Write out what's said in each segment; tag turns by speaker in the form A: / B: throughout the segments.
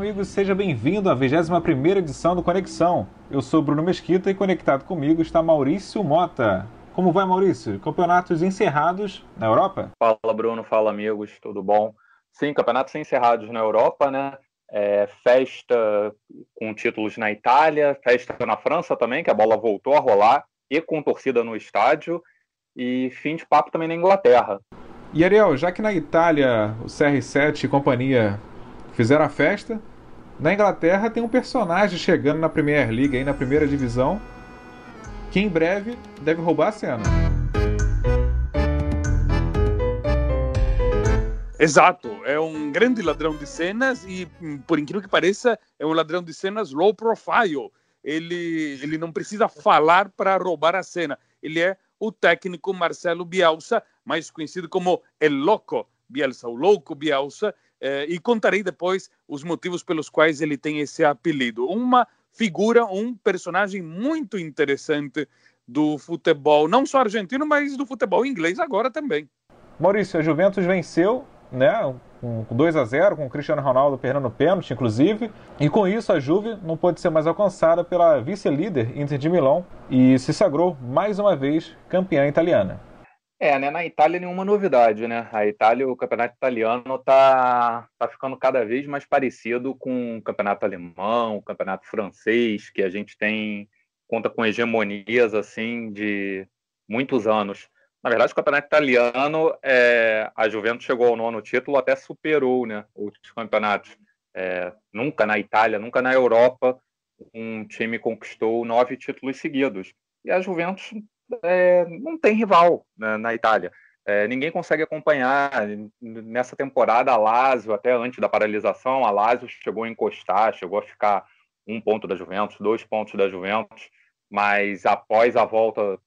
A: amigos, seja bem-vindo à 21ª edição do Conexão. Eu sou Bruno Mesquita e conectado comigo está Maurício Mota. Como vai, Maurício? Campeonatos encerrados na Europa?
B: Fala, Bruno. Fala, amigos. Tudo bom? Sim, campeonatos encerrados na Europa, né? É, festa com títulos na Itália, festa na França também, que a bola voltou a rolar, e com torcida no estádio, e fim de papo também na Inglaterra.
A: E Ariel, já que na Itália o CR7 e companhia fizeram a festa, na Inglaterra tem um personagem chegando na Premier League, aí na primeira divisão, que em breve deve roubar a cena.
C: Exato, é um grande ladrão de cenas e, por incrível que pareça, é um ladrão de cenas low profile. Ele, ele não precisa falar para roubar a cena. Ele é o técnico Marcelo Bielsa, mais conhecido como El Loco Bielsa, o louco Bielsa, eh, e contarei depois os motivos pelos quais ele tem esse apelido. Uma figura, um personagem muito interessante do futebol, não só argentino, mas do futebol inglês agora também.
A: Maurício, a Juventus venceu, né, com 2 a 0 com o Cristiano Ronaldo perdendo pênalti, inclusive, e com isso a Juve não pôde ser mais alcançada pela vice-líder Inter de Milão e se sagrou mais uma vez campeã italiana.
B: É, né? Na Itália nenhuma novidade, né? A Itália, o campeonato italiano tá, tá ficando cada vez mais parecido com o campeonato alemão, o campeonato francês, que a gente tem conta com hegemonias assim de muitos anos. Na verdade, o campeonato italiano, é, a Juventus chegou ao nono título, até superou, né? Outros campeonatos. É, nunca na Itália, nunca na Europa, um time conquistou nove títulos seguidos. E a Juventus é, não tem rival né, na Itália. É, ninguém consegue acompanhar. Nessa temporada, a Lazio, até antes da paralisação, a Lazio chegou a encostar, chegou a ficar um ponto da Juventus, dois pontos da Juventus, mas após a volta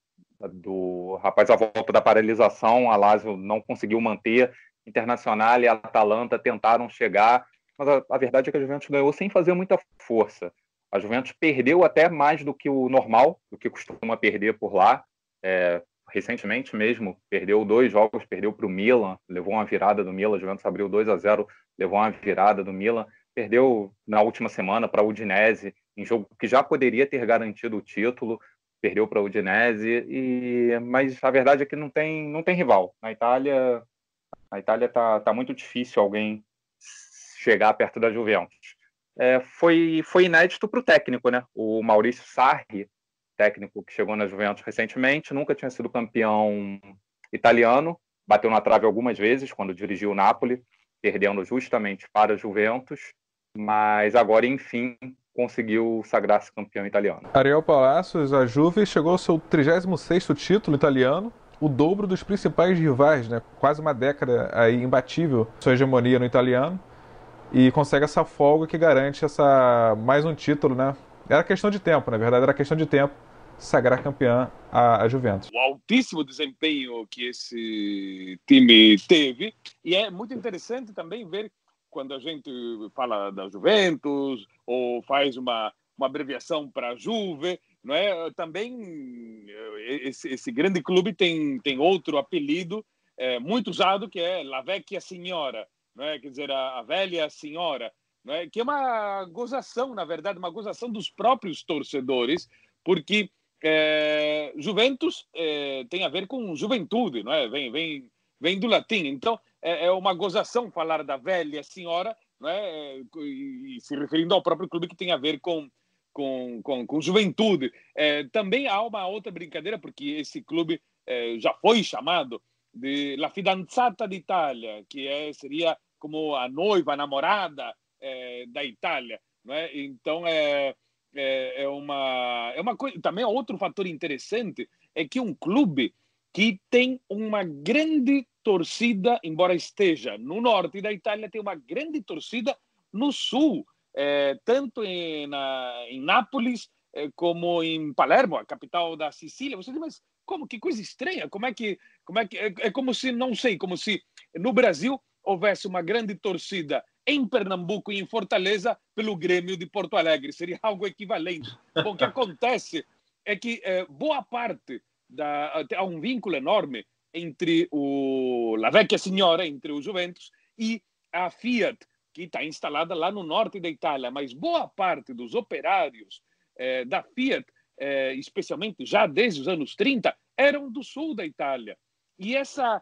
B: do após a volta da paralisação, a Lazio não conseguiu manter. Internacional e a Atalanta tentaram chegar, mas a, a verdade é que a Juventus ganhou sem fazer muita força. A Juventus perdeu até mais do que o normal, do que costuma perder por lá. É, recentemente mesmo, perdeu dois jogos, perdeu para o Milan, levou uma virada do Milan, a Juventus abriu 2 a 0 levou uma virada do Milan, perdeu na última semana para o Udinese, em jogo que já poderia ter garantido o título, perdeu para o Udinese, e... mas a verdade é que não tem, não tem rival. Na Itália, na Itália tá, tá muito difícil alguém chegar perto da Juventus. É, foi, foi inédito para o técnico, né? O Maurício Sarri técnico que chegou na Juventus recentemente, nunca tinha sido campeão italiano, bateu na trave algumas vezes quando dirigiu o Napoli, perdendo justamente para a Juventus, mas agora, enfim, conseguiu sagrar-se campeão italiano.
A: Ariel Palacios, a Juve chegou ao seu 36º título italiano, o dobro dos principais rivais, né? quase uma década aí imbatível sua hegemonia no italiano, e consegue essa folga que garante essa mais um título, né? Era questão de tempo, na verdade, era questão de tempo sagrar campeã a, a, Juventus.
C: O altíssimo desempenho que esse time teve, e é muito interessante também ver quando a gente fala da Juventus ou faz uma, uma abreviação para Juve, não é? Também esse, esse, grande clube tem, tem outro apelido é, muito usado que é La Vecchia Signora, não é? Quer dizer, a, a velha senhora né, que é uma gozação, na verdade, uma gozação dos próprios torcedores, porque é, Juventus é, tem a ver com juventude, não é? Vem, vem, vem do latim. Então, é, é uma gozação falar da velha senhora, não é? E, se referindo ao próprio clube que tem a ver com, com, com, com juventude. É, também há uma outra brincadeira, porque esse clube é, já foi chamado de La Fidanzata d'Italia, que é, seria como a noiva, a namorada é, da Itália. Né? Então, é, é, é, uma, é uma coisa. Também outro fator interessante é que um clube que tem uma grande torcida, embora esteja no norte da Itália, tem uma grande torcida no sul, é, tanto em, na, em Nápoles é, como em Palermo, a capital da Sicília. Você diz, mas como? Que coisa estranha! Como é que. Como é, que é, é como se, não sei, como se no Brasil houvesse uma grande torcida em Pernambuco e em Fortaleza pelo Grêmio de Porto Alegre. Seria algo equivalente. O que acontece é que eh, boa parte da há um vínculo enorme entre o La Vecchia Signora, entre o Juventus e a Fiat, que está instalada lá no norte da Itália, mas boa parte dos operários eh, da Fiat, eh, especialmente já desde os anos 30, eram do sul da Itália. E essa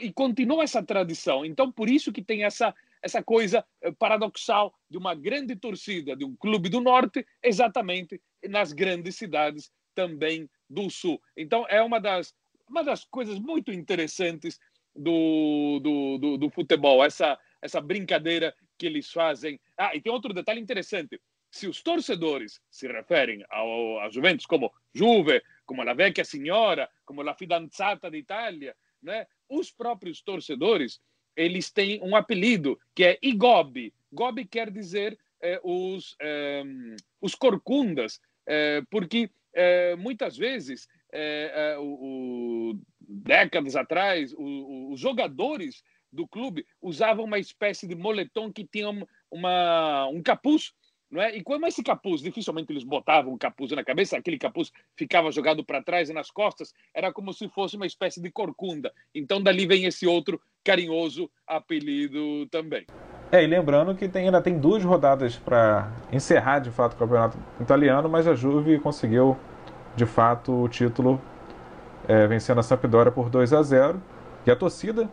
C: e continua essa tradição. Então, por isso que tem essa essa coisa eh, paradoxal de uma grande torcida de um clube do norte, exatamente nas grandes cidades também do sul. Então, é uma das, uma das coisas muito interessantes do, do, do, do futebol, essa, essa brincadeira que eles fazem. Ah, e tem outro detalhe interessante. Se os torcedores se referem ao, a Juventus como Juve, como a vecchia signora, como a fidanzata d'Italia, né? os próprios torcedores eles têm um apelido que é Igobi. Gobi quer dizer eh, os, eh, os corcundas, eh, porque muitas vezes, o, o, décadas atrás, o, os jogadores do clube usavam uma espécie de moletom que tinha uma, um capuz é? E como esse capuz, dificilmente eles botavam um capuz na cabeça, aquele capuz ficava jogado para trás e nas costas, era como se fosse uma espécie de corcunda. Então dali vem esse outro carinhoso apelido também.
A: É, e lembrando que tem, ainda tem duas rodadas para encerrar de fato o campeonato italiano, mas a Juve conseguiu de fato o título é, vencendo a Sampdoria por 2 a 0 e a torcida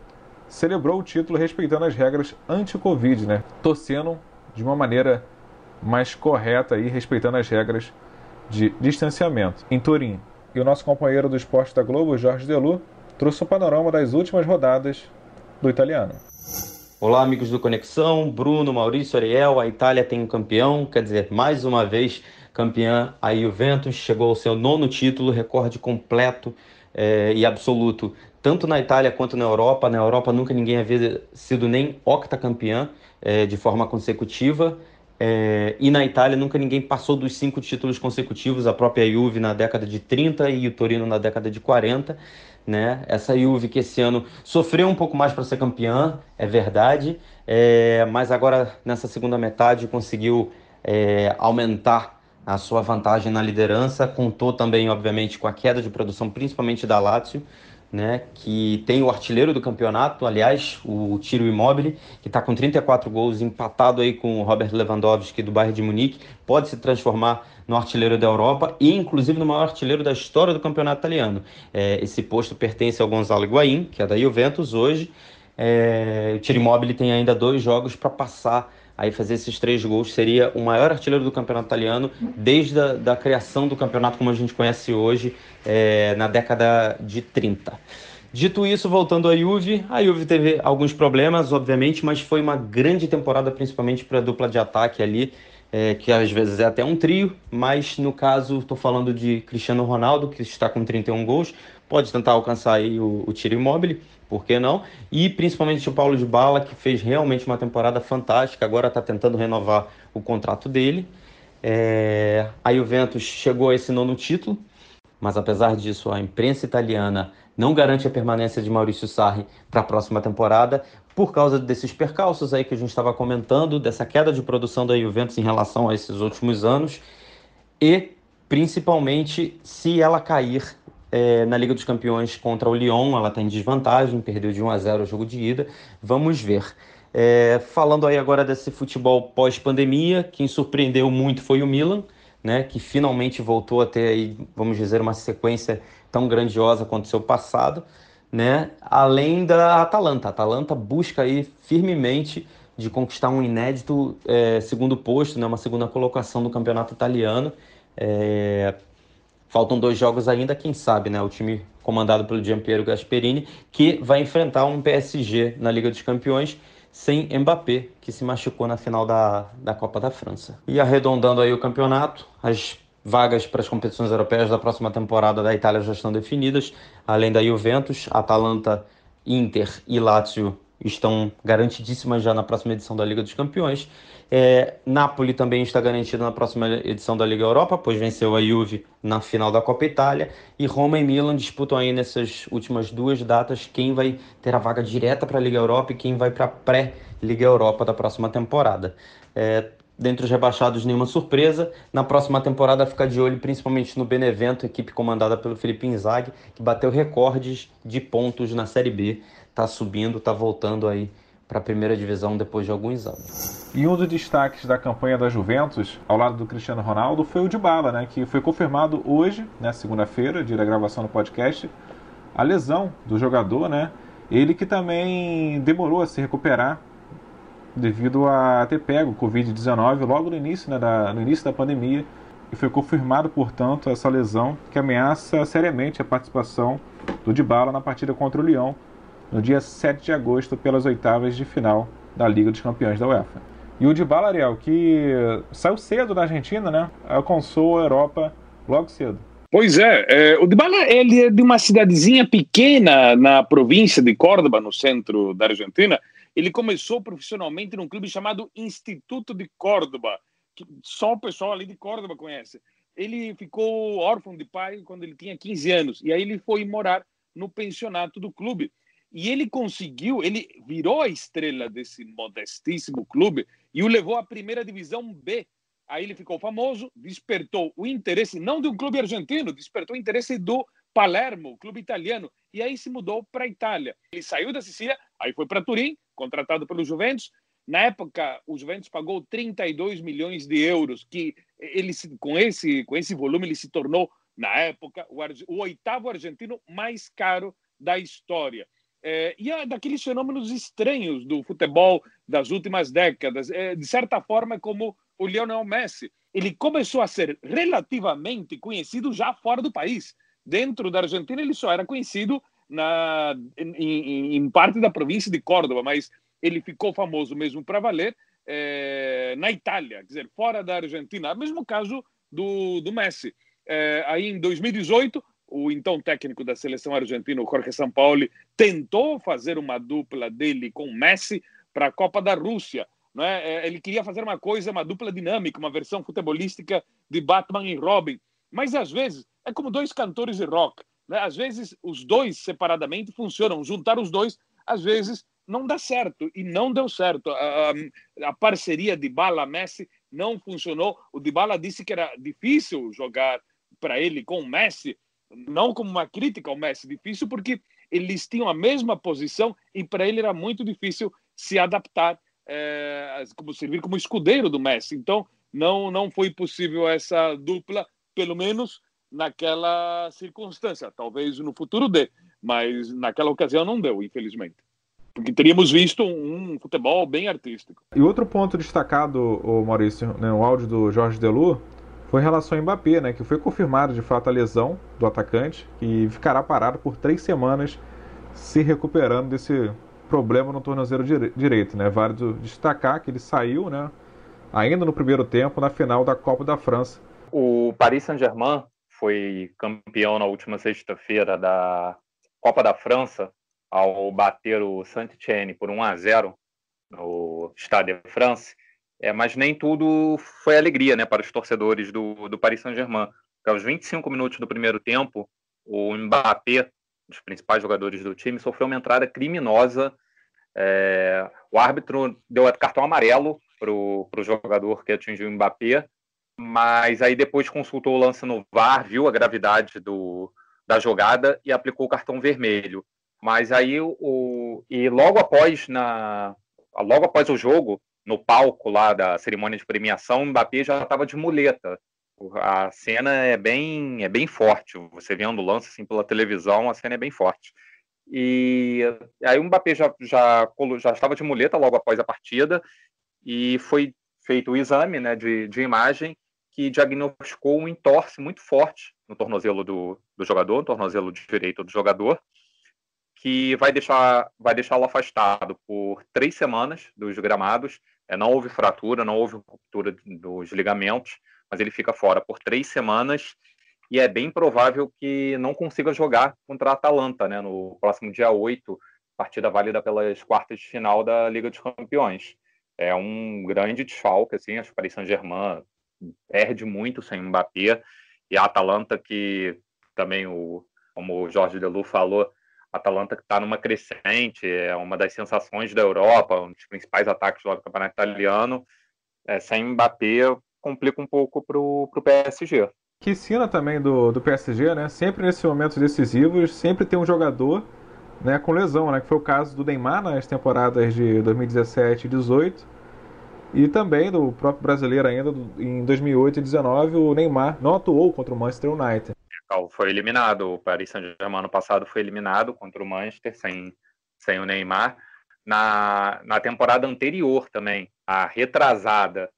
A: celebrou o título respeitando as regras anti-Covid, né? Torcendo de uma maneira mais correta e respeitando as regras de distanciamento. Em Turim, e o nosso companheiro do esporte da Globo, Jorge Delu, trouxe um panorama das últimas rodadas do italiano.
D: Olá, amigos do Conexão, Bruno, Maurício, Ariel. A Itália tem um campeão, quer dizer, mais uma vez campeã. A Juventus chegou ao seu nono título, recorde completo é, e absoluto, tanto na Itália quanto na Europa. Na Europa nunca ninguém havia sido nem octacampeã é, de forma consecutiva. É, e na Itália nunca ninguém passou dos cinco títulos consecutivos, a própria Juve na década de 30 e o Torino na década de 40. Né? Essa Juve que esse ano sofreu um pouco mais para ser campeã, é verdade, é, mas agora nessa segunda metade conseguiu é, aumentar a sua vantagem na liderança, contou também, obviamente, com a queda de produção, principalmente da Lazio, né, que tem o artilheiro do campeonato, aliás, o Tiro Immobile, que está com 34 gols, empatado aí com o Robert Lewandowski do Bayern de Munique, pode se transformar no artilheiro da Europa e inclusive no maior artilheiro da história do campeonato italiano. É, esse posto pertence ao Gonzalo Higuaín, que é da Juventus hoje. É, o Tiro Immobile tem ainda dois jogos para passar aí fazer esses três gols seria o maior artilheiro do campeonato italiano desde a da criação do campeonato como a gente conhece hoje, é, na década de 30. Dito isso, voltando à Juve, a Juve teve alguns problemas, obviamente, mas foi uma grande temporada, principalmente para a dupla de ataque ali, é, que às vezes é até um trio, mas no caso estou falando de Cristiano Ronaldo, que está com 31 gols, pode tentar alcançar aí o, o tiro imóvel, por que não? E principalmente o Paulo de Bala, que fez realmente uma temporada fantástica, agora está tentando renovar o contrato dele. É... A Juventus chegou a esse nono título, mas apesar disso, a imprensa italiana não garante a permanência de Maurício Sarri para a próxima temporada, por causa desses percalços aí que a gente estava comentando, dessa queda de produção da Juventus em relação a esses últimos anos, e principalmente se ela cair é, na Liga dos Campeões contra o Lyon, ela está em desvantagem, perdeu de 1 a 0 o jogo de ida. Vamos ver. É, falando aí agora desse futebol pós-pandemia, quem surpreendeu muito foi o Milan, né, que finalmente voltou a ter aí, vamos dizer, uma sequência tão grandiosa quanto o seu passado, né? Além da Atalanta, a Atalanta busca aí firmemente de conquistar um inédito é, segundo posto, né, uma segunda colocação no campeonato italiano. É, Faltam dois jogos ainda, quem sabe, né? O time comandado pelo Giampiero Gasperini, que vai enfrentar um PSG na Liga dos Campeões sem Mbappé, que se machucou na final da, da Copa da França. E arredondando aí o campeonato, as vagas para as competições europeias da próxima temporada da Itália já estão definidas, além da Juventus, Atalanta, Inter e Lazio estão garantidíssimas já na próxima edição da Liga dos Campeões. É, Napoli também está garantido na próxima edição da Liga Europa, pois venceu a Juve na final da Copa Itália. E Roma e Milan disputam aí nessas últimas duas datas quem vai ter a vaga direta para a Liga Europa e quem vai para a pré-Liga Europa da próxima temporada. É, dentre os rebaixados, nenhuma surpresa. Na próxima temporada, fica de olho principalmente no Benevento, equipe comandada pelo Felipe Inzaghi, que bateu recordes de pontos na Série B, está subindo, está voltando aí para a primeira divisão depois de alguns anos.
A: E um dos destaques da campanha da Juventus, ao lado do Cristiano Ronaldo, foi o Dybala, né, que foi confirmado hoje, né, segunda-feira, dia da gravação do podcast, a lesão do jogador, né? Ele que também demorou a se recuperar devido a ter pego o Covid-19 logo no início, né, da, no início da pandemia e foi confirmado, portanto, essa lesão que ameaça seriamente a participação do Dybala na partida contra o Lyon no dia 7 de agosto pelas oitavas de final da Liga dos Campeões da UEFA. E o Dybala, Ariel, que saiu cedo da Argentina, né? Alcançou a Europa logo cedo.
C: Pois é, é, o Dybala ele é de uma cidadezinha pequena na província de Córdoba, no centro da Argentina. Ele começou profissionalmente num clube chamado Instituto de Córdoba, que só o pessoal ali de Córdoba conhece. Ele ficou órfão de pai quando ele tinha 15 anos, e aí ele foi morar no pensionato do clube. E ele conseguiu, ele virou a estrela desse modestíssimo clube e o levou à primeira divisão B. Aí ele ficou famoso, despertou o interesse, não de um clube argentino, despertou o interesse do Palermo, clube italiano, e aí se mudou para a Itália. Ele saiu da Sicília, aí foi para Turim, contratado pelo Juventus. Na época, o Juventus pagou 32 milhões de euros, que ele com esse com esse volume ele se tornou na época o, o oitavo argentino mais caro da história. É, e é daqueles fenômenos estranhos do futebol das últimas décadas. É, de certa forma, é como o Lionel Messi. Ele começou a ser relativamente conhecido já fora do país. Dentro da Argentina, ele só era conhecido na, em, em parte da província de Córdoba, mas ele ficou famoso mesmo para valer é, na Itália, quer dizer, fora da Argentina. Mesmo caso do, do Messi. É, aí, em 2018, o então técnico da seleção argentina, Jorge Sampaoli, tentou fazer uma dupla dele com Messi para a Copa da Rússia. Não é? Ele queria fazer uma coisa, uma dupla dinâmica, uma versão futebolística de Batman e Robin. Mas às vezes é como dois cantores de rock. Né? Às vezes os dois separadamente funcionam. Juntar os dois, às vezes não dá certo. E não deu certo. A, a, a parceria de Bala Messi não funcionou. O Dybala disse que era difícil jogar para ele com o Messi não como uma crítica ao Messi, difícil porque eles tinham a mesma posição e para ele era muito difícil se adaptar, é, como servir como escudeiro do Messi. Então, não, não foi possível essa dupla, pelo menos naquela circunstância. Talvez no futuro dê, mas naquela ocasião não deu, infelizmente. Porque teríamos visto um, futebol bem artístico.
A: E outro ponto destacado, Maurício, né, o áudio do Jorge Delu, foi em relação ao Mbappé, né, que foi confirmado de fato a lesão do atacante e ficará parado por três semanas se recuperando desse problema no tornozelo direito. Né? Válido destacar que ele saiu né, ainda no primeiro tempo na final da Copa da França.
B: O Paris Saint-Germain foi campeão na última sexta-feira da Copa da França ao bater o Saint-Etienne por 1 a 0 no Stade de France. É, mas nem tudo foi alegria né, para os torcedores do, do Paris Saint-Germain. Aos 25 minutos do primeiro tempo, o Mbappé, um dos principais jogadores do time, sofreu uma entrada criminosa. É, o árbitro deu cartão amarelo para o jogador que atingiu o Mbappé, mas aí depois consultou o lance no VAR, viu a gravidade do, da jogada e aplicou o cartão vermelho. Mas aí o e logo após na logo após o jogo, no palco lá da cerimônia de premiação, o Mbappé já estava de muleta. A cena é bem, é bem forte. Você vendo o lance assim pela televisão, a cena é bem forte. E aí o Mbappé já, já, já estava de muleta logo após a partida e foi feito o exame né, de, de imagem que diagnosticou um entorse muito forte no tornozelo do, do jogador, no tornozelo direito do jogador, que vai deixar vai deixá-lo afastado por três semanas dos gramados. É, não houve fratura, não houve ruptura dos ligamentos, mas ele fica fora por três semanas e é bem provável que não consiga jogar contra a Atalanta né, no próximo dia 8, partida válida pelas quartas de final da Liga dos Campeões. É um grande desfalque, assim, acho que o Paris Saint-Germain perde muito sem Mbappé, e a Atalanta que também, o, como o Jorge Delu falou, Atalanta que está numa crescente, é uma das sensações da Europa, um dos principais ataques do campeonato italiano. É, sem Mbappé, complica um pouco para o PSG.
A: Que ensina também do, do PSG, né? Sempre nesses momentos decisivos, sempre tem um jogador né, com lesão, né, que foi o caso do Neymar nas temporadas de 2017 e 2018 e também do próprio brasileiro ainda em 2008 e 2019 o Neymar não atuou contra o Manchester United.
B: Foi eliminado, o Paris Saint-Germain ano passado foi eliminado contra o Manchester sem, sem o Neymar. Na, na temporada anterior também, a retrasada,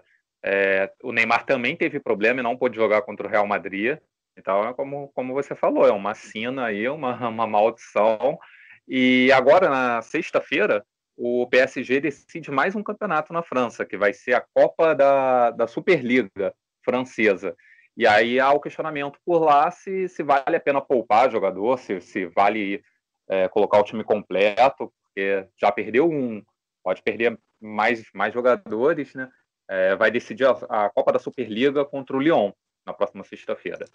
B: é, o Neymar também teve problema e não pôde jogar contra o Real Madrid. Então, é como, como você falou, é uma sina aí, uma, uma maldição. E agora, na sexta-feira, o PSG decide mais um campeonato na França, que vai ser a Copa da, da Superliga francesa. E aí há o questionamento por lá se, se vale a pena poupar jogador, se, se vale é, colocar o time completo, porque já perdeu um, pode perder mais, mais jogadores, né? É, vai decidir a, a Copa da Superliga contra o Lyon na próxima sexta-feira.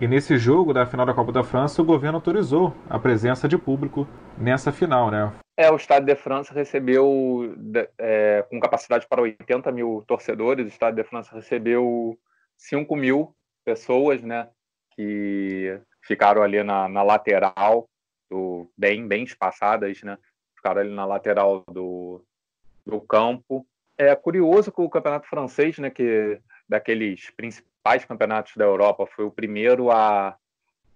A: E nesse jogo da final da Copa da França, o governo autorizou a presença de público nessa final, né?
B: É, o Estado de França recebeu, é, com capacidade para 80 mil torcedores, o Estado de França recebeu 5 mil pessoas, né? Que ficaram ali na, na lateral, do, bem, bem espaçadas, né? Ficaram ali na lateral do, do campo. É curioso que o campeonato francês, né, que daqueles principais campeonatos da Europa, foi o primeiro a,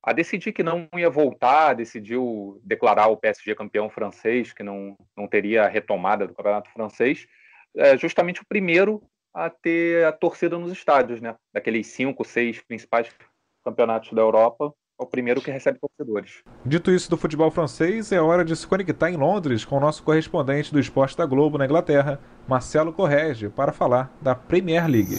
B: a decidir que não ia voltar, decidiu declarar o PSG campeão francês, que não, não teria retomada do campeonato francês, é justamente o primeiro a ter a torcida nos estádios, né? Daqueles cinco, seis principais campeonatos da Europa, é o primeiro que recebe torcedores.
A: Dito isso do futebol francês, é hora de se conectar em Londres com o nosso correspondente do esporte da Globo na Inglaterra, Marcelo Correge, para falar da Premier League.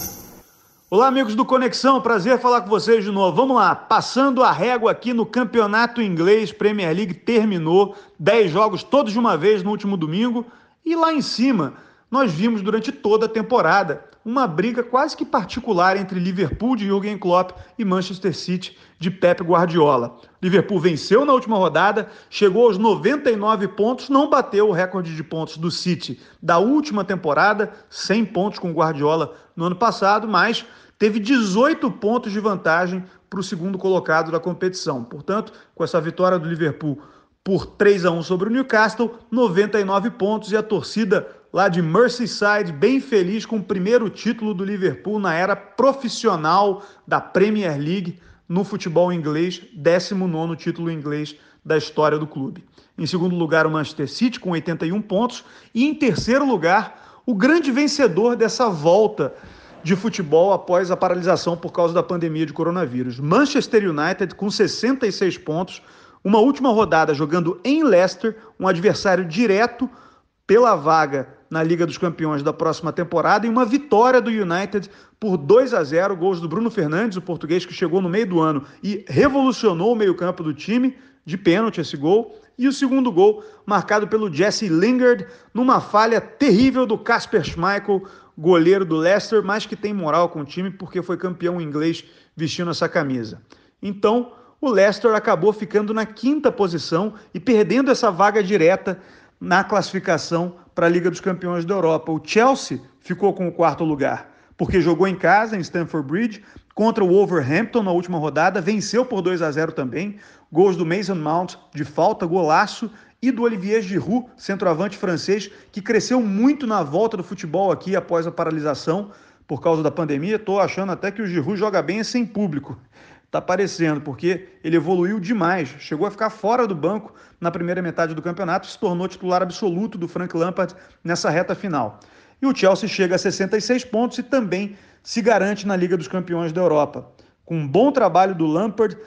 E: Olá, amigos do Conexão, prazer falar com vocês de novo. Vamos lá, passando a régua aqui no Campeonato Inglês, Premier League terminou, 10 jogos todos de uma vez no último domingo, e lá em cima nós vimos durante toda a temporada uma briga quase que particular entre Liverpool de Jürgen Klopp e Manchester City de Pep Guardiola. Liverpool venceu na última rodada, chegou aos 99 pontos, não bateu o recorde de pontos do City da última temporada, 100 pontos com Guardiola no ano passado, mas teve 18 pontos de vantagem para o segundo colocado da competição. Portanto, com essa vitória do Liverpool por 3 a 1 sobre o Newcastle, 99 pontos e a torcida lá de Merseyside bem feliz com o primeiro título do Liverpool na era profissional da Premier League no futebol inglês, 19 título inglês da história do clube. Em segundo lugar, o Manchester City com 81 pontos e em terceiro lugar, o grande vencedor dessa volta de futebol após a paralisação por causa da pandemia de coronavírus. Manchester United com 66 pontos, uma última rodada jogando em Leicester, um adversário direto pela vaga na Liga dos Campeões da próxima temporada e uma vitória do United por 2 a 0, gols do Bruno Fernandes, o português que chegou no meio do ano e revolucionou o meio-campo do time, de pênalti esse gol, e o segundo gol marcado pelo Jesse Lingard numa falha terrível do Casper Schmeichel, goleiro do Leicester, mas que tem moral com o time porque foi campeão inglês vestindo essa camisa. Então, o Leicester acabou ficando na quinta posição e perdendo essa vaga direta na classificação para a Liga dos Campeões da Europa. O Chelsea ficou com o quarto lugar, porque jogou em casa, em Stamford Bridge, contra o Wolverhampton na última rodada, venceu por 2 a 0 também. Gols do Mason Mount de falta, golaço, e do Olivier Giroud, centroavante francês, que cresceu muito na volta do futebol aqui após a paralisação por causa da pandemia. Estou achando até que o Giroud joga bem sem público. Está aparecendo, porque ele evoluiu demais, chegou a ficar fora do banco na primeira metade do campeonato se tornou titular absoluto do Frank Lampard nessa reta final. E o Chelsea chega a 66 pontos e também se garante na Liga dos Campeões da Europa, com um bom trabalho do Lampard,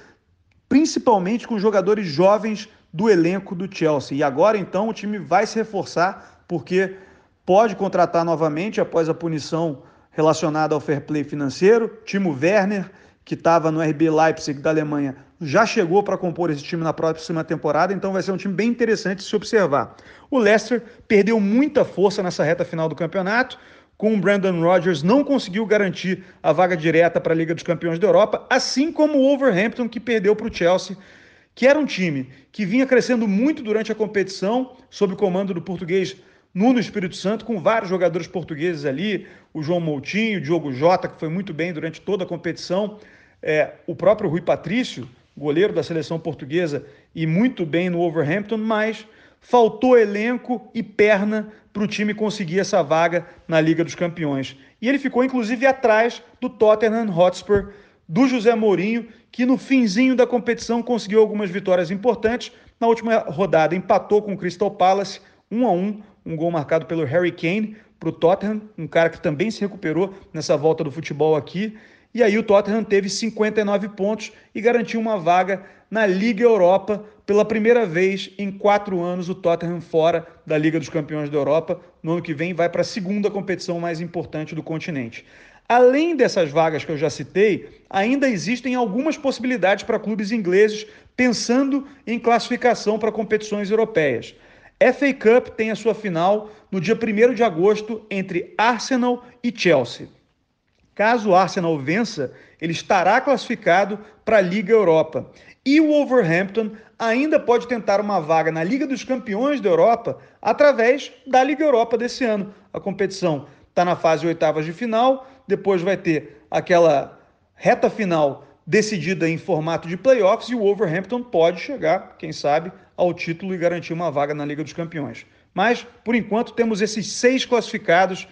E: principalmente com jogadores jovens do elenco do Chelsea. E agora então o time vai se reforçar porque pode contratar novamente após a punição relacionada ao fair play financeiro, Timo Werner que estava no RB Leipzig da Alemanha, já chegou para compor esse time na próxima temporada, então vai ser um time bem interessante de se observar. O Leicester perdeu muita força nessa reta final do campeonato, com o Brandon Rodgers não conseguiu garantir a vaga direta para a Liga dos Campeões da Europa, assim como o Wolverhampton que perdeu para o Chelsea, que era um time que vinha crescendo muito durante a competição, sob o comando do português Nuno Espírito Santo, com vários jogadores portugueses ali, o João Moutinho, o Diogo Jota, que foi muito bem durante toda a competição, é, o próprio Rui Patrício, goleiro da seleção portuguesa e muito bem no Wolverhampton, mas faltou elenco e perna para o time conseguir essa vaga na Liga dos Campeões. E ele ficou inclusive atrás do Tottenham Hotspur, do José Mourinho, que no finzinho da competição conseguiu algumas vitórias importantes. Na última rodada empatou com o Crystal Palace, 1 a 1, um gol marcado pelo Harry Kane para o Tottenham, um cara que também se recuperou nessa volta do futebol aqui. E aí o Tottenham teve 59 pontos e garantiu uma vaga na Liga Europa pela primeira vez em quatro anos. O Tottenham fora da Liga dos Campeões da Europa. No ano que vem vai para a segunda competição mais importante do continente. Além dessas vagas que eu já citei, ainda existem algumas possibilidades para clubes ingleses pensando em classificação para competições europeias. FA Cup tem a sua final no dia 1 de agosto entre Arsenal e Chelsea. Caso o Arsenal vença, ele estará classificado para a Liga Europa. E o Wolverhampton ainda pode tentar uma vaga na Liga dos Campeões da Europa através da Liga Europa desse ano. A competição está na fase oitavas de final, depois vai ter aquela reta final decidida em formato de playoffs e o Wolverhampton pode chegar, quem sabe, ao título e garantir uma vaga na Liga dos Campeões. Mas, por enquanto, temos esses seis classificados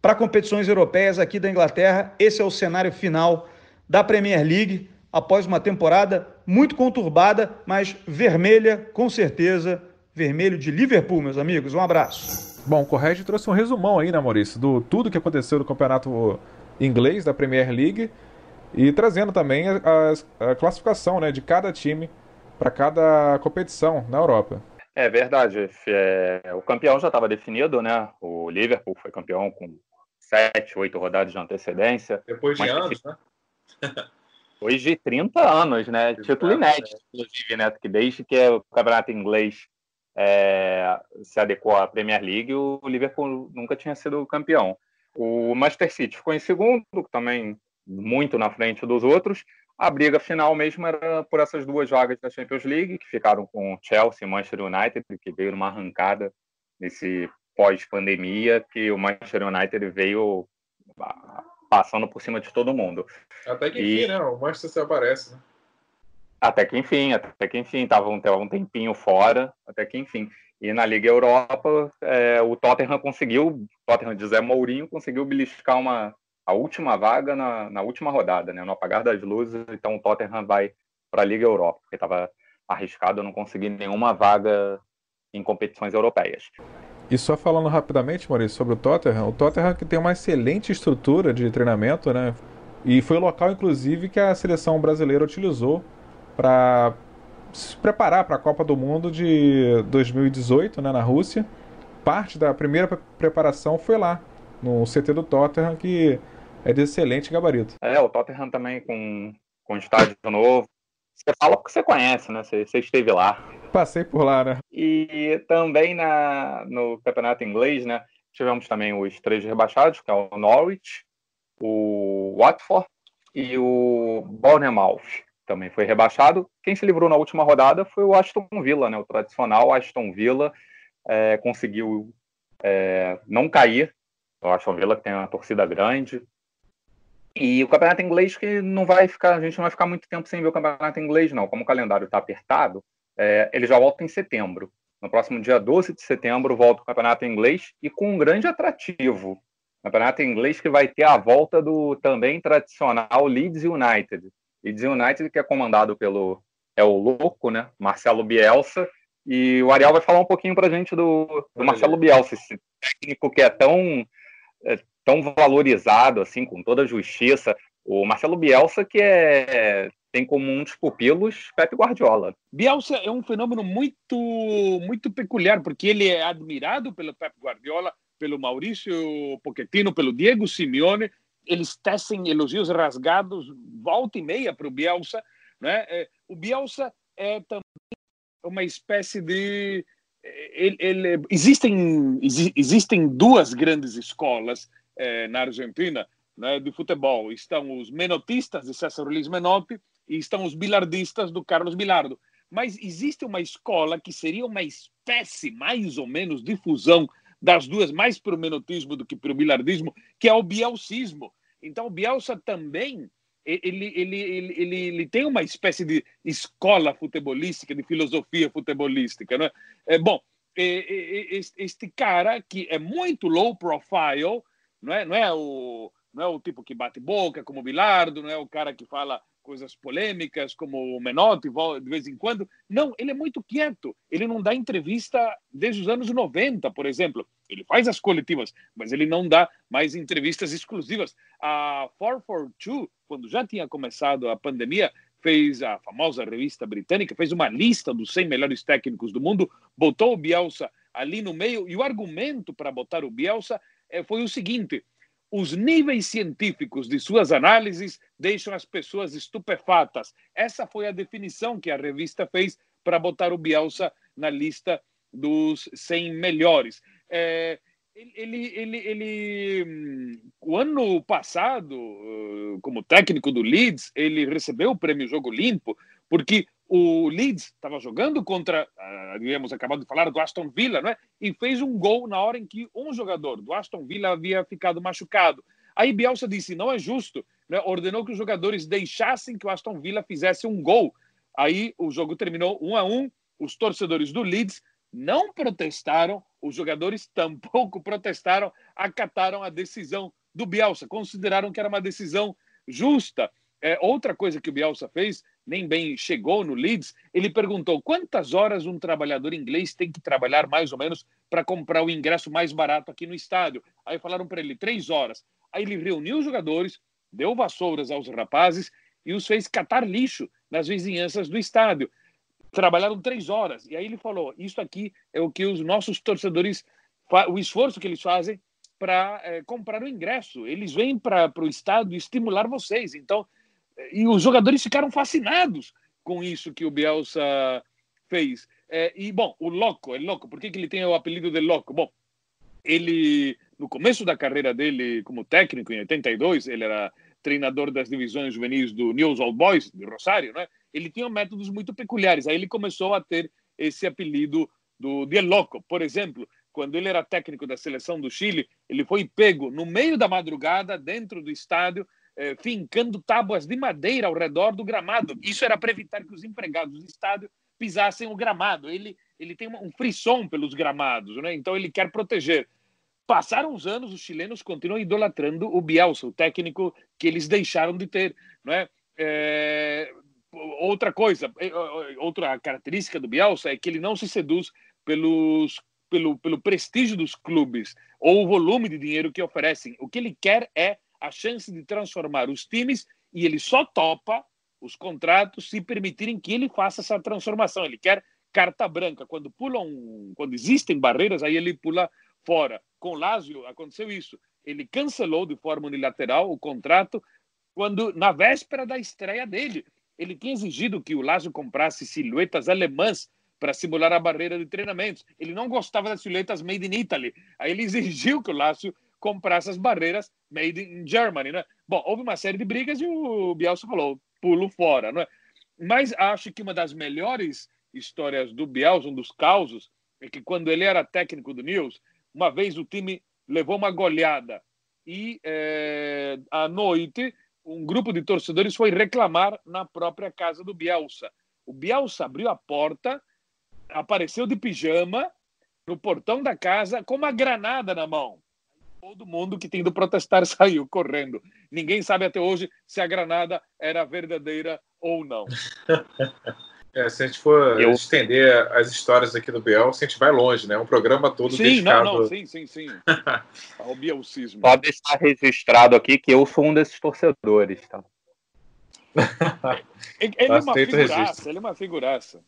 E: para competições europeias aqui da Inglaterra. Esse é o cenário final da Premier League após uma temporada muito conturbada, mas vermelha, com certeza, vermelho de Liverpool, meus amigos. Um abraço.
A: Bom, o Correge trouxe um resumão aí, né, Maurício, do tudo que aconteceu no campeonato inglês da Premier League e trazendo também a, a, a classificação né, de cada time para cada competição na Europa.
B: É verdade. É, o campeão já estava definido, né? O Liverpool foi campeão com sete, oito rodadas de antecedência.
C: Depois de anos, né?
B: Depois de 30 anos, né? Título inédito, é. inclusive, né? Que desde que o campeonato inglês é, se adequou à Premier League, o Liverpool nunca tinha sido campeão. O Manchester City ficou em segundo, também muito na frente dos outros. A briga final mesmo era por essas duas vagas da Champions League, que ficaram com Chelsea e Manchester United, que veio numa arrancada nesse pós-pandemia que o Manchester United veio ah, passando por cima de todo mundo.
C: Até que enfim, né? O Manchester aparece, né?
B: Até que enfim, até que enfim, estava um, um tempinho fora, até que enfim. E na Liga Europa, é, o Tottenham conseguiu, o Tottenham de Zé Mourinho conseguiu beliscar uma, a última vaga na, na última rodada, né, no apagar das luzes. Então o Tottenham vai para a Liga Europa, porque estava arriscado não conseguir nenhuma vaga em competições europeias.
A: E só falando rapidamente, Maurício, sobre o Tottenham, o Tottenham que tem uma excelente estrutura de treinamento, né? E foi o local, inclusive, que a seleção brasileira utilizou para se preparar para a Copa do Mundo de 2018, né, na Rússia. Parte da primeira preparação foi lá, no CT do Tottenham, que é de excelente gabarito.
B: É, o Tottenham também com, com estádio novo. Você fala porque você conhece, né? Você, você esteve lá.
A: Passei por lá, né?
B: E também na, no campeonato inglês, né? Tivemos também os três rebaixados, que é o Norwich, o Watford e o Bournemouth. Também foi rebaixado. Quem se livrou na última rodada foi o Aston Villa, né? O tradicional Aston Villa é, conseguiu é, não cair. O Aston Villa que tem uma torcida grande. E o campeonato inglês que não vai ficar, a gente não vai ficar muito tempo sem ver o campeonato inglês, não. Como o calendário está apertado, é, ele já volta em setembro. No próximo dia 12 de setembro volta o campeonato inglês e com um grande atrativo. Campeonato inglês que vai ter a volta do também tradicional Leeds United. Leeds United que é comandado pelo é o louco, né? Marcelo Bielsa. E o Ariel vai falar um pouquinho para a gente do, do Marcelo Bielsa, esse técnico que é tão, é tão valorizado, assim, com toda a justiça. O Marcelo Bielsa, que é tem como um dos pupilos Pep Guardiola.
C: Bielsa é um fenômeno muito muito peculiar, porque ele é admirado pelo Pep Guardiola, pelo Maurício Pochettino, pelo Diego Simeone. Eles tecem elogios rasgados volta e meia para o Bielsa. Né? É, o Bielsa é também uma espécie de... Ele, ele, existem, existem duas grandes escolas eh, na Argentina né, de futebol. Estão os menotistas de César Luiz Menotti e estão os bilardistas do Carlos Bilardo. Mas existe uma escola que seria uma espécie, mais ou menos, de fusão das duas, mais para o menotismo do que para o bilardismo, que é o bielcismo. Então, o Bielsa também ele, ele, ele, ele, ele tem uma espécie de escola futebolística, de filosofia futebolística. Não é? é bom, este cara que é muito low profile, não é, não é o não é o tipo que bate boca como o Bilardo, não é o cara que fala coisas polêmicas como o Menotti de vez em quando. Não, ele é muito quieto. Ele não dá entrevista desde os anos 90, por exemplo. Ele faz as coletivas, mas ele não dá mais entrevistas exclusivas. A 442, quando já tinha começado a pandemia, fez a famosa revista britânica, fez uma lista dos 100 melhores técnicos do mundo, botou o Bielsa ali no meio, e o argumento para botar o Bielsa eh, foi o seguinte: os níveis científicos de suas análises deixam as pessoas estupefatas. Essa foi a definição que a revista fez para botar o Bielsa na lista dos 100 melhores. É, ele, ele, ele, hum, o ano passado, como técnico do Leeds, ele recebeu o prêmio Jogo Limpo, porque o Leeds estava jogando contra, havíamos acabado de falar do Aston Villa, não é? E fez um gol na hora em que um jogador do Aston Villa havia ficado machucado. Aí Bielsa disse: não é justo, né? ordenou que os jogadores deixassem que o Aston Villa fizesse um gol. Aí o jogo terminou um a um. Os torcedores do Leeds não protestaram, os jogadores tampouco protestaram, acataram a decisão do Bielsa, consideraram que era uma decisão justa. É, outra coisa que o Bielsa fez, nem bem chegou no Leeds, ele perguntou quantas horas um trabalhador inglês tem que trabalhar mais ou menos para comprar o ingresso mais barato aqui no estádio. Aí falaram para ele três horas. Aí ele reuniu os jogadores, deu vassouras aos rapazes e os fez catar lixo nas vizinhanças do estádio trabalharam três horas. E aí ele falou: Isso aqui é o que os nossos torcedores, o esforço que eles fazem para é, comprar o ingresso. Eles vêm para o estado estimular vocês. Então, e os jogadores ficaram fascinados com isso que o Bielsa fez. É, e, bom, o Loco, é louco. Por que, que ele tem o apelido de Loco? Bom, ele, no começo da carreira dele como técnico, em 82, ele era treinador das divisões juvenis do News Old Boys, de Rosário, né? ele tinha métodos muito peculiares. Aí ele começou a ter esse apelido do de Loco. Por exemplo, quando ele era técnico da seleção do Chile, ele foi pego no meio da madrugada, dentro do estádio, eh, fincando tábuas de madeira ao redor do gramado. Isso era para evitar que os empregados do estádio pisassem o gramado. Ele, ele tem um frisson pelos gramados, né? então ele quer proteger. Passaram os anos, os chilenos continuam idolatrando o Bielsa, o técnico que eles deixaram de ter. Não é? É, outra coisa, é, outra característica do Bielsa é que ele não se seduz pelos, pelo, pelo prestígio dos clubes ou o volume de dinheiro que oferecem. O que ele quer é a chance de transformar os times e ele só topa os contratos se permitirem que ele faça essa transformação. Ele quer carta branca. Quando pulam, quando existem barreiras, aí ele pula fora. Com Lazio aconteceu isso. Ele cancelou de forma unilateral o contrato quando na véspera da estreia dele ele tinha exigido que o Lazio comprasse silhuetas alemãs para simular a barreira de treinamentos. Ele não gostava das silhuetas made in Italy. Aí ele exigiu que o Lazio comprasse as barreiras made in Germany, né? Bom, houve uma série de brigas e o Bielsa falou, pulo fora, não é? Mas acho que uma das melhores histórias do Bielsa, um dos causos, é que quando ele era técnico do News, uma vez o time levou uma goleada e é, à noite um grupo de torcedores foi reclamar na própria casa do Bielsa. O Bielsa abriu a porta, apareceu de pijama no portão da casa com uma granada na mão. Todo mundo que tem ido protestar saiu correndo. Ninguém sabe até hoje se a granada era verdadeira ou não.
F: É, se a gente for eu... estender as histórias aqui do Biel, a gente vai longe, né? Um programa todo
C: sim,
F: dedicado...
C: Não, não, sim, sim, sim. Ao Bielcismo.
B: Pode deixar registrado aqui que eu sou um desses torcedores, tá?
C: ele, ele é uma figuraça, ele é uma figuraça.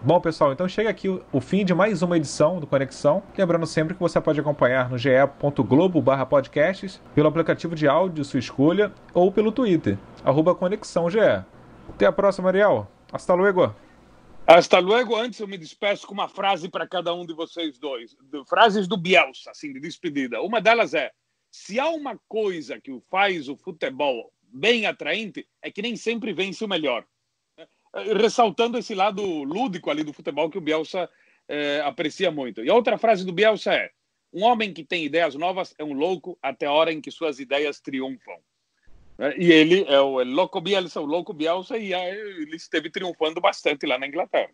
A: Bom, pessoal, então chega aqui o fim de mais uma edição do Conexão. Lembrando sempre que você pode acompanhar no ge.globo podcasts, pelo aplicativo de áudio, sua escolha, ou pelo Twitter, ConexãoGE. Até a próxima, Ariel. Hasta luego.
C: Hasta luego. Antes eu me despeço com uma frase para cada um de vocês dois. Frases do Bielsa, assim, de despedida. Uma delas é: se há uma coisa que faz o futebol bem atraente, é que nem sempre vence o melhor. Ressaltando esse lado lúdico ali do futebol que o Bielsa é, aprecia muito. E a outra frase do Bielsa é: um homem que tem ideias novas é um louco até a hora em que suas ideias triunfam. É, e ele é o Louco Bielsa, o Louco Bielsa, e ele esteve triunfando bastante lá na Inglaterra.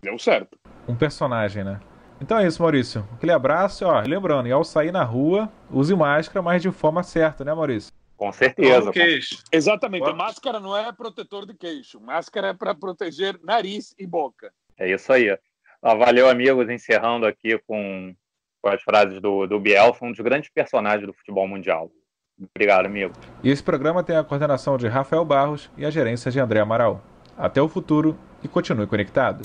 C: Deu certo.
A: Um personagem, né? Então é isso, Maurício. Aquele abraço, ó. Lembrando, e ao sair na rua, use máscara, mas de forma certa, né, Maurício?
B: Com certeza.
C: queixo. Exatamente. Boa. Máscara não é protetor de queixo. Máscara é para proteger nariz e boca.
B: É isso aí. Ah, valeu, amigos. Encerrando aqui com, com as frases do, do Bielsa, um dos grandes personagens do futebol mundial. Obrigado, amigo.
A: E esse programa tem a coordenação de Rafael Barros e a gerência de André Amaral. Até o futuro e continue conectado.